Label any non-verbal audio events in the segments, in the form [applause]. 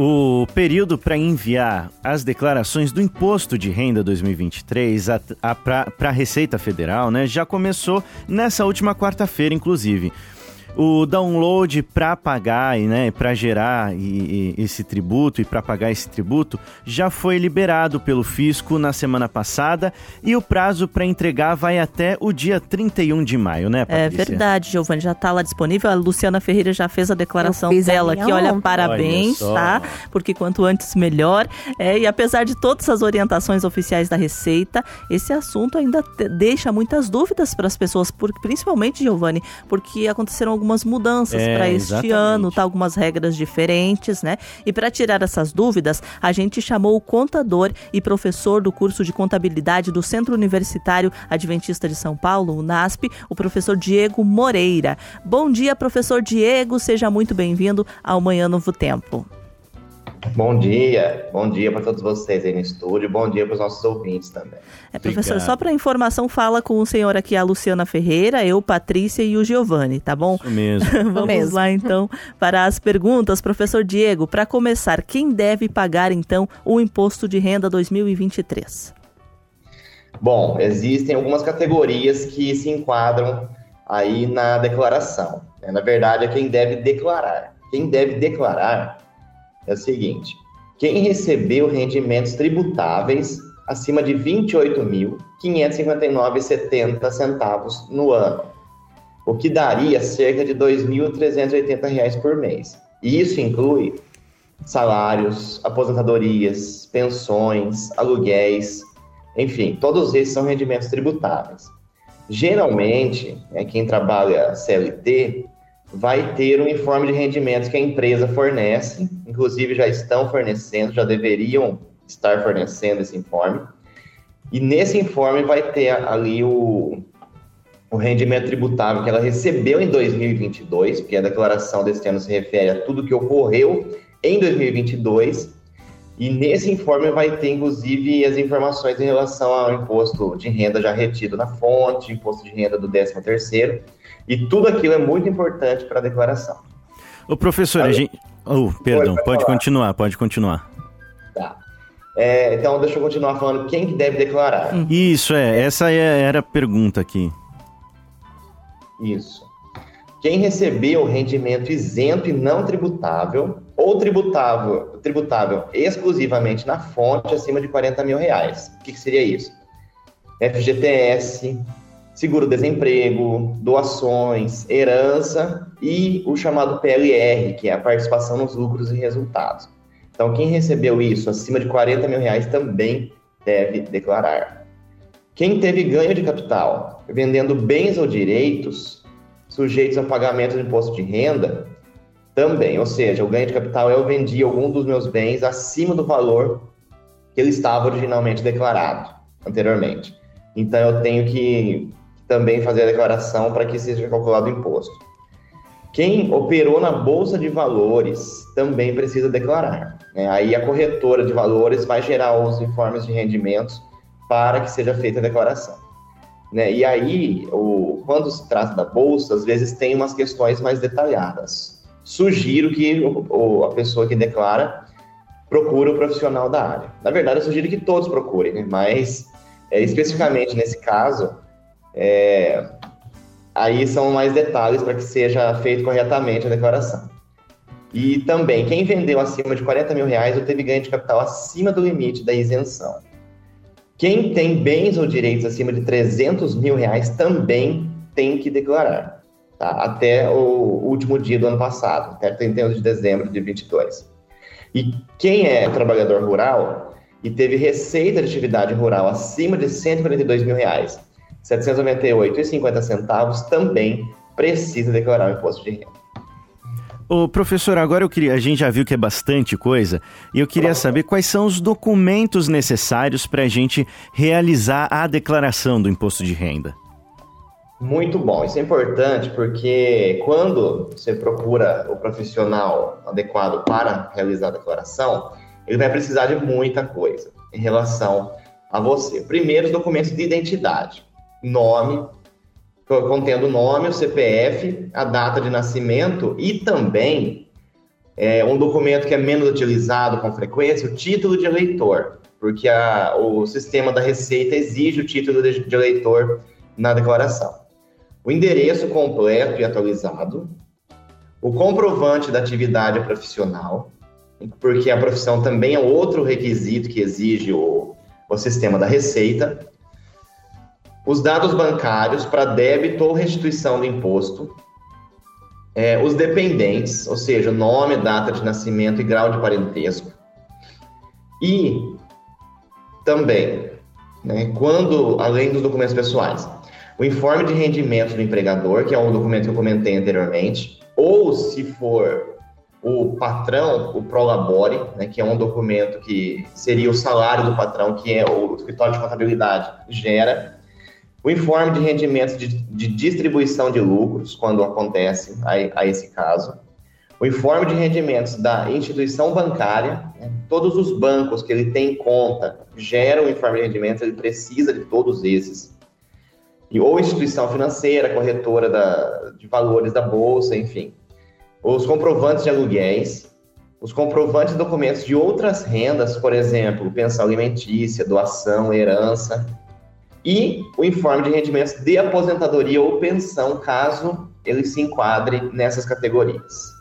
O período para enviar as declarações do Imposto de Renda 2023 para a Receita Federal né, já começou nessa última quarta-feira, inclusive o download para pagar e né, para gerar e, e, esse tributo e para pagar esse tributo já foi liberado pelo fisco na semana passada e o prazo para entregar vai até o dia 31 de maio, né, é Patrícia? É verdade, Giovanni, já está lá disponível. A Luciana Ferreira já fez a declaração dela aqui. Olha, parabéns, olha tá? Porque quanto antes melhor. É, e apesar de todas as orientações oficiais da Receita, esse assunto ainda deixa muitas dúvidas para as pessoas, por, principalmente, Giovanni, porque aconteceram algumas mudanças é, para este exatamente. ano, tá? Algumas regras diferentes, né? E para tirar essas dúvidas, a gente chamou o contador e professor do curso de contabilidade do Centro Universitário Adventista de São Paulo, o NASP, o professor Diego Moreira. Bom dia, professor Diego, seja muito bem-vindo ao Manhã Novo Tempo. Bom dia, bom dia para todos vocês aí no estúdio, bom dia para os nossos ouvintes também. É, professor, Fica... só para informação, fala com o senhor aqui, a Luciana Ferreira, eu, Patrícia e o Giovanni, tá bom? Isso mesmo. [laughs] Vamos mesmo. lá então para as perguntas. Professor Diego, para começar, quem deve pagar então o imposto de renda 2023? Bom, existem algumas categorias que se enquadram aí na declaração. Né? Na verdade, é quem deve declarar. Quem deve declarar é o seguinte: quem recebeu rendimentos tributáveis acima de R$ 28.559,70 centavos no ano, o que daria cerca de R$ 2.380 por mês. E isso inclui salários, aposentadorias, pensões, aluguéis, enfim, todos esses são rendimentos tributáveis. Geralmente, é, quem trabalha CLT vai ter um informe de rendimentos que a empresa fornece, inclusive já estão fornecendo, já deveriam estar fornecendo esse informe. E nesse informe vai ter ali o, o rendimento tributável que ela recebeu em 2022, porque a declaração desse ano se refere a tudo que ocorreu em 2022. E nesse informe vai ter, inclusive, as informações em relação ao imposto de renda já retido na fonte, imposto de renda do 13 terceiro e tudo aquilo é muito importante para a declaração. O professor, a gente. Oh, perdão, pode, pode continuar, pode continuar. Tá. É, então, deixa eu continuar falando quem que deve declarar. Isso, é. Essa é, era a pergunta aqui. Isso. Quem recebeu rendimento isento e não tributável, ou tributável, tributável exclusivamente na fonte acima de 40 mil reais. O que, que seria isso? FGTS, seguro-desemprego, doações, herança e o chamado PLR, que é a participação nos lucros e resultados. Então, quem recebeu isso acima de 40 mil reais também deve declarar. Quem teve ganho de capital vendendo bens ou direitos sujeitos ao pagamento do imposto de renda, também, ou seja, o ganho de capital eu vendi algum dos meus bens acima do valor que ele estava originalmente declarado anteriormente. Então eu tenho que também fazer a declaração para que seja calculado o imposto. Quem operou na Bolsa de Valores também precisa declarar. Né? Aí a corretora de valores vai gerar os informes de rendimentos para que seja feita a declaração. Né? E aí, o, quando se trata da Bolsa, às vezes tem umas questões mais detalhadas. Sugiro que o, a pessoa que declara procure o profissional da área. Na verdade, eu sugiro que todos procurem, né? mas é, especificamente nesse caso, é, aí são mais detalhes para que seja feito corretamente a declaração. E também, quem vendeu acima de 40 mil reais ou teve ganho de capital acima do limite da isenção. Quem tem bens ou direitos acima de 300 mil reais também tem que declarar, tá? até o último dia do ano passado, até 31 de dezembro de 22. E quem é trabalhador rural e teve receita de atividade rural acima de 142 mil reais 798,50 centavos também precisa declarar o imposto de renda. Ô, professor, agora eu queria, a gente já viu que é bastante coisa, e eu queria saber quais são os documentos necessários para a gente realizar a declaração do imposto de renda. Muito bom, isso é importante porque quando você procura o profissional adequado para realizar a declaração, ele vai precisar de muita coisa em relação a você. Primeiro, os documentos de identidade nome, contendo o nome, o CPF, a data de nascimento e também É um documento que é menos utilizado com frequência, o título de eleitor, porque a, o sistema da Receita exige o título de, de eleitor na declaração. O endereço completo e atualizado, o comprovante da atividade profissional, porque a profissão também é outro requisito que exige o, o sistema da Receita, os dados bancários para débito ou restituição do imposto, é, os dependentes, ou seja, nome, data de nascimento e grau de parentesco, e também, né, quando, além dos documentos pessoais, o informe de rendimento do empregador, que é um documento que eu comentei anteriormente, ou se for o patrão, o Prolabore, né, que é um documento que seria o salário do patrão, que é o escritório de contabilidade gera, o informe de rendimentos de, de distribuição de lucros, quando acontece a, a, esse caso, o informe de rendimentos da instituição bancária, né, todos os bancos que ele tem em conta geram o informe de rendimentos, ele precisa de todos esses, ou instituição financeira, corretora da, de valores da bolsa, enfim os comprovantes de aluguéis, os comprovantes de documentos de outras rendas, por exemplo, pensão alimentícia, doação, herança, e o informe de rendimentos de aposentadoria ou pensão, caso ele se enquadre nessas categorias.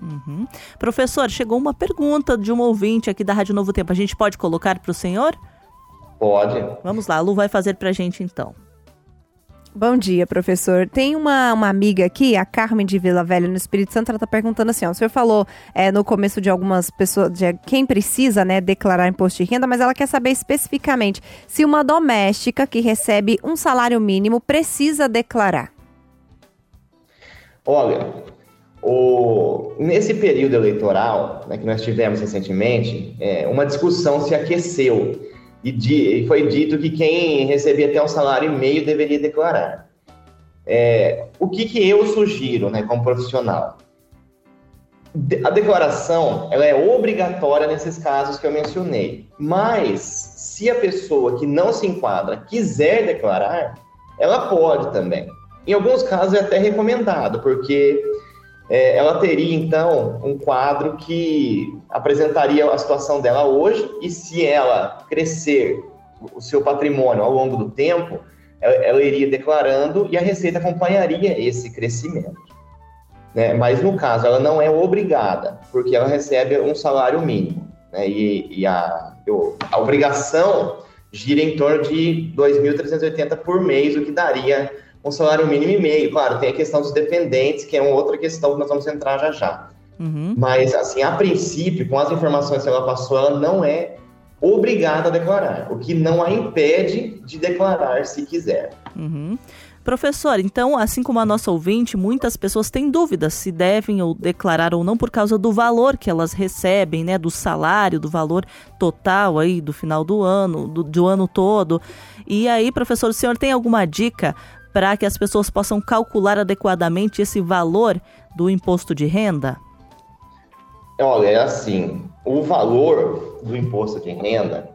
Uhum. Professor, chegou uma pergunta de um ouvinte aqui da Rádio Novo Tempo. A gente pode colocar para o senhor? Pode. Vamos lá, a Lu vai fazer para a gente então. Bom dia, professor. Tem uma, uma amiga aqui, a Carmen de Vila Velha, no Espírito Santo, ela está perguntando assim: ó, o senhor falou é, no começo de algumas pessoas, de quem precisa né, declarar imposto de renda, mas ela quer saber especificamente se uma doméstica que recebe um salário mínimo precisa declarar. Olha, o, nesse período eleitoral né, que nós tivemos recentemente, é, uma discussão se aqueceu e, di, foi dito que quem recebia até um salário e meio deveria declarar. É, o que, que eu sugiro, né, como profissional? A declaração ela é obrigatória nesses casos que eu mencionei, mas se a pessoa que não se enquadra quiser declarar, ela pode também. Em alguns casos é até recomendado, porque é, ela teria então um quadro que apresentaria a situação dela hoje e se ela crescer o seu patrimônio ao longo do tempo, ela, ela iria declarando e a Receita acompanharia esse crescimento. Né? Mas no caso, ela não é obrigada, porque ela recebe um salário mínimo. Né? E, e a, a obrigação gira em torno de 2.380 por mês, o que daria um salário mínimo e meio. Claro, tem a questão dos dependentes, que é uma outra questão que nós vamos entrar já já. Uhum. Mas, assim, a princípio, com as informações que ela passou, ela não é obrigada a declarar, o que não a impede de declarar se quiser. Uhum. Professor, então, assim como a nossa ouvinte, muitas pessoas têm dúvidas se devem ou declarar ou não por causa do valor que elas recebem, né, do salário, do valor total aí do final do ano, do, do ano todo. E aí, professor, o senhor tem alguma dica para que as pessoas possam calcular adequadamente esse valor do imposto de renda? Olha, é assim, o valor do imposto de renda,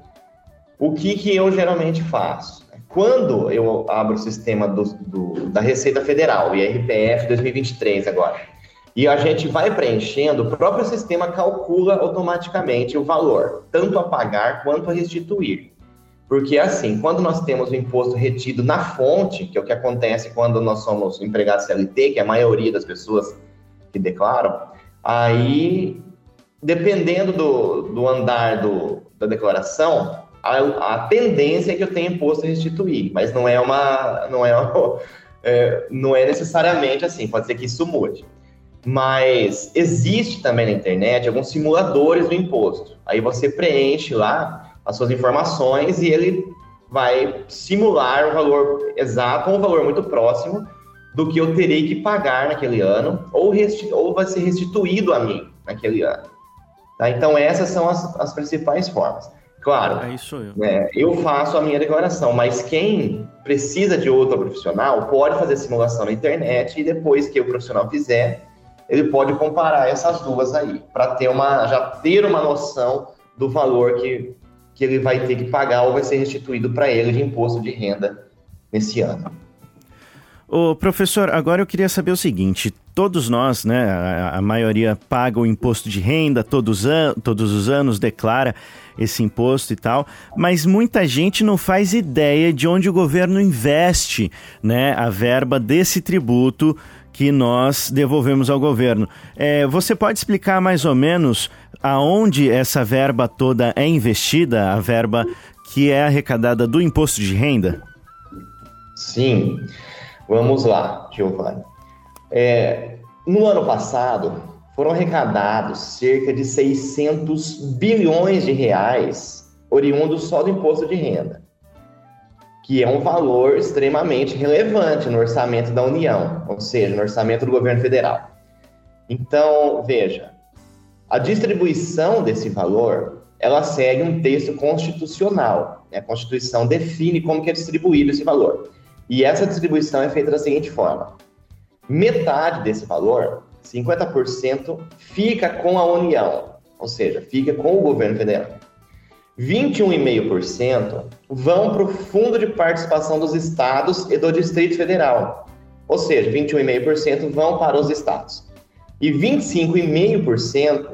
o que, que eu geralmente faço? Quando eu abro o sistema do, do, da Receita Federal, IRPF 2023 agora, e a gente vai preenchendo, o próprio sistema calcula automaticamente o valor, tanto a pagar quanto a restituir. Porque, assim, quando nós temos o imposto retido na fonte, que é o que acontece quando nós somos empregados CLT, que é a maioria das pessoas que declaram, aí, dependendo do, do andar do, da declaração, a, a, tendência é que eu tenha imposto a restituir, mas não é uma. Não é, uma, [laughs] é, não é necessariamente assim, pode ser que isso mude. Mas existe também na internet alguns simuladores do imposto. Aí você preenche lá as suas informações e ele vai simular o valor exato ou um valor muito próximo do que eu terei que pagar naquele ano ou, ou vai ser restituído a mim naquele ano. Tá? Então, essas são as, as principais formas. Claro, é isso eu. Né, eu faço a minha declaração, mas quem precisa de outro profissional pode fazer simulação na internet e depois que o profissional fizer, ele pode comparar essas duas aí, para ter uma, já ter uma noção do valor que que ele vai ter que pagar ou vai ser restituído para ele de imposto de renda nesse ano. Ô, professor, agora eu queria saber o seguinte: todos nós, né, a, a maioria paga o imposto de renda todos, an todos os anos, declara esse imposto e tal, mas muita gente não faz ideia de onde o governo investe, né, a verba desse tributo que nós devolvemos ao governo. É, você pode explicar mais ou menos aonde essa verba toda é investida, a verba que é arrecadada do imposto de renda? Sim, vamos lá, Giovanni. É, no ano passado, foram arrecadados cerca de 600 bilhões de reais oriundos só do imposto de renda que é um valor extremamente relevante no orçamento da União, ou seja, no orçamento do governo federal. Então, veja, a distribuição desse valor, ela segue um texto constitucional. Né? A Constituição define como que é distribuído esse valor. E essa distribuição é feita da seguinte forma: metade desse valor, 50%, fica com a União, ou seja, fica com o governo federal. 21,5% vão para o Fundo de Participação dos Estados e do Distrito Federal. Ou seja, 21,5% vão para os estados. E 25,5%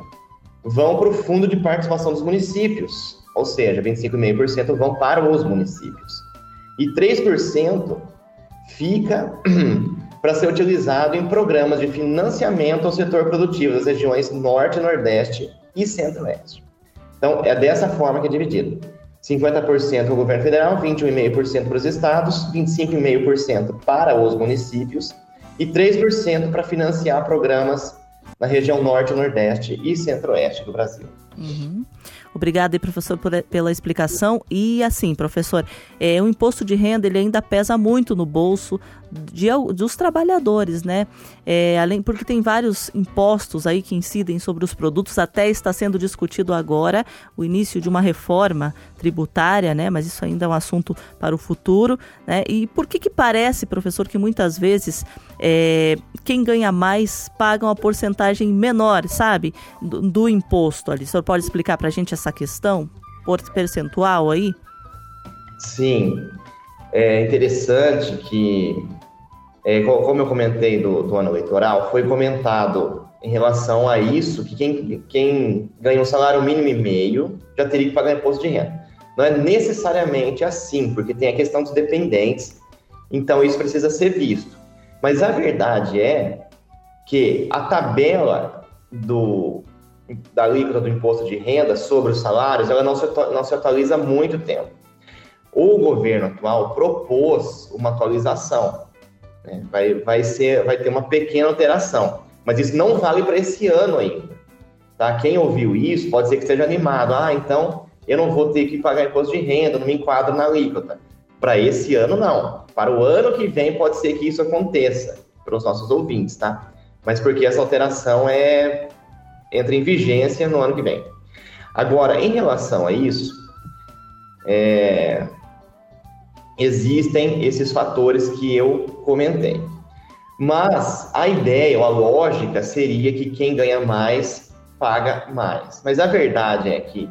vão para o Fundo de Participação dos Municípios. Ou seja, 25,5% vão para os municípios. E 3% fica [clears throat] para ser utilizado em programas de financiamento ao setor produtivo das regiões Norte, Nordeste e Centro-Oeste. Então, é dessa forma que é dividido. 50% para o governo federal, 21,5% para os estados, 25,5% para os municípios e 3% para financiar programas na região norte, nordeste e centro-oeste do Brasil. Uhum. Obrigada, professor, por, pela explicação. E assim, professor, é, o imposto de renda ele ainda pesa muito no bolso de, dos trabalhadores, né? É, além porque tem vários impostos aí que incidem sobre os produtos. Até está sendo discutido agora o início de uma reforma tributária, né? Mas isso ainda é um assunto para o futuro, né? E por que que parece, professor, que muitas vezes é, quem ganha mais paga uma porcentagem menor, sabe, do, do imposto ali? Senhor pode explicar para a gente essa questão por percentual aí? Sim, é interessante que é, como eu comentei do, do, ano eleitoral, foi comentado em relação a isso que quem, quem ganha um salário mínimo e meio já teria que pagar imposto de renda. Não é necessariamente assim, porque tem a questão dos dependentes, então isso precisa ser visto. Mas a verdade é que a tabela do, da alíquota do imposto de renda sobre os salários, ela não se, não se atualiza há muito tempo. O governo atual propôs uma atualização, né? Vai, vai, ser, vai ter uma pequena alteração. Mas isso não vale para esse ano ainda. Tá? Quem ouviu isso pode ser que esteja animado. Ah, então eu não vou ter que pagar imposto de renda, não me enquadro na alíquota. Para esse ano, não. Para o ano que vem, pode ser que isso aconteça, para os nossos ouvintes, tá? Mas porque essa alteração é entra em vigência no ano que vem. Agora, em relação a isso, é, existem esses fatores que eu comentei. Mas a ideia ou a lógica seria que quem ganha mais paga mais. Mas a verdade é que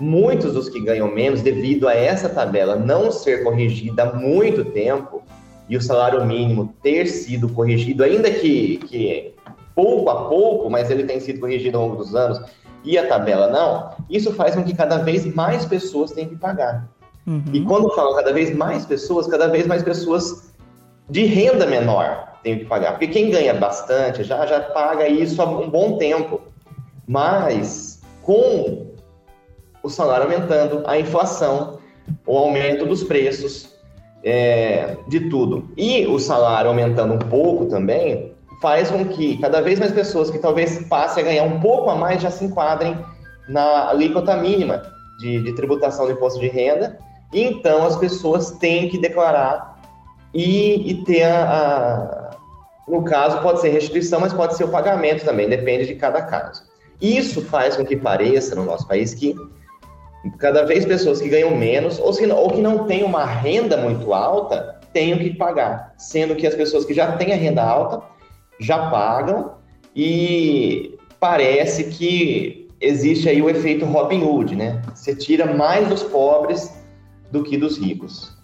muitos dos que ganham menos, devido a essa tabela não ser corrigida há muito tempo e o salário mínimo ter sido corrigido, ainda que, que pouco a pouco, mas ele tem sido corrigido ao longo dos anos, e a tabela não, isso faz com que cada vez mais pessoas tenham que pagar. Uhum. E quando falam cada vez mais pessoas, cada vez mais pessoas de renda menor têm que pagar. Porque quem ganha bastante já, já paga isso há um bom tempo. Mas com o salário aumentando, a inflação, o aumento dos preços, é, de tudo, e o salário aumentando um pouco também, faz com que cada vez mais pessoas que talvez passem a ganhar um pouco a mais já se enquadrem na alíquota mínima de, de tributação do imposto de renda então as pessoas têm que declarar e, e ter a, a, No caso, pode ser restituição, mas pode ser o pagamento também, depende de cada caso. Isso faz com que pareça no nosso país que cada vez pessoas que ganham menos ou, se, ou que não têm uma renda muito alta tenham que pagar, sendo que as pessoas que já têm a renda alta já pagam e parece que existe aí o efeito Robin Hood, né? Você tira mais dos pobres do que dos ricos.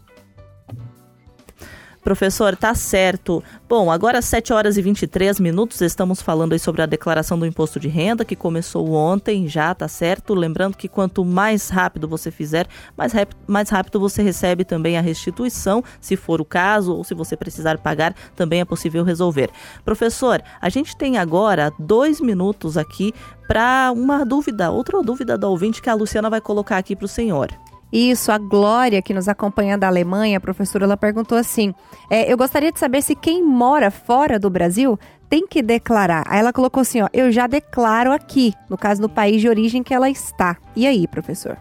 Professor, tá certo. Bom, agora às 7 horas e 23 minutos, estamos falando aí sobre a declaração do imposto de renda, que começou ontem já, tá certo? Lembrando que quanto mais rápido você fizer, mais, mais rápido você recebe também a restituição, se for o caso, ou se você precisar pagar, também é possível resolver. Professor, a gente tem agora dois minutos aqui para uma dúvida, outra dúvida da ouvinte que a Luciana vai colocar aqui para o senhor. Isso, a Glória, que nos acompanha da Alemanha, a professora, ela perguntou assim: é, Eu gostaria de saber se quem mora fora do Brasil tem que declarar. Aí ela colocou assim: ó, eu já declaro aqui, no caso, no país de origem que ela está. E aí, professor?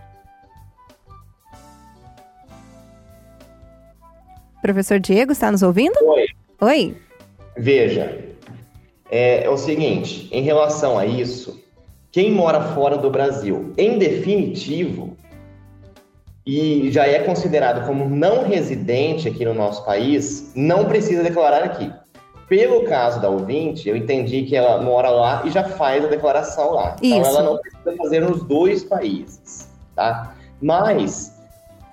Professor Diego, está nos ouvindo? Oi. Oi. Veja, é, é o seguinte: em relação a isso, quem mora fora do Brasil, em definitivo, e já é considerado como não residente aqui no nosso país, não precisa declarar aqui. Pelo caso da ouvinte, eu entendi que ela mora lá e já faz a declaração lá. Isso. Então ela não precisa fazer nos dois países, tá? Mas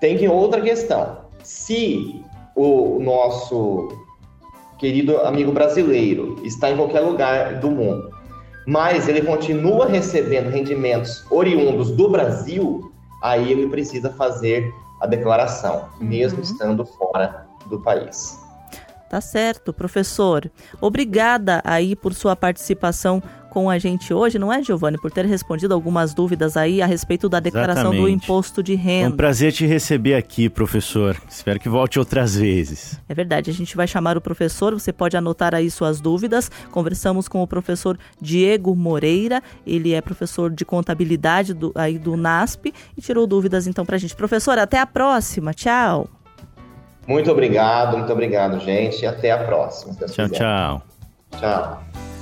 tem que outra questão. Se o nosso querido amigo brasileiro está em qualquer lugar do mundo, mas ele continua recebendo rendimentos oriundos do Brasil, aí ele precisa fazer a declaração, mesmo uhum. estando fora do país. Tá certo, professor. Obrigada aí por sua participação com a gente hoje, não é, Giovanni, por ter respondido algumas dúvidas aí a respeito da declaração Exatamente. do imposto de renda. É um prazer te receber aqui, professor. Espero que volte outras vezes. É verdade, a gente vai chamar o professor, você pode anotar aí suas dúvidas. Conversamos com o professor Diego Moreira, ele é professor de contabilidade do, aí do NASP e tirou dúvidas então pra gente. Professor, até a próxima. Tchau. Muito obrigado, muito obrigado, gente. E até a próxima. Tchau, tchau. Tchau.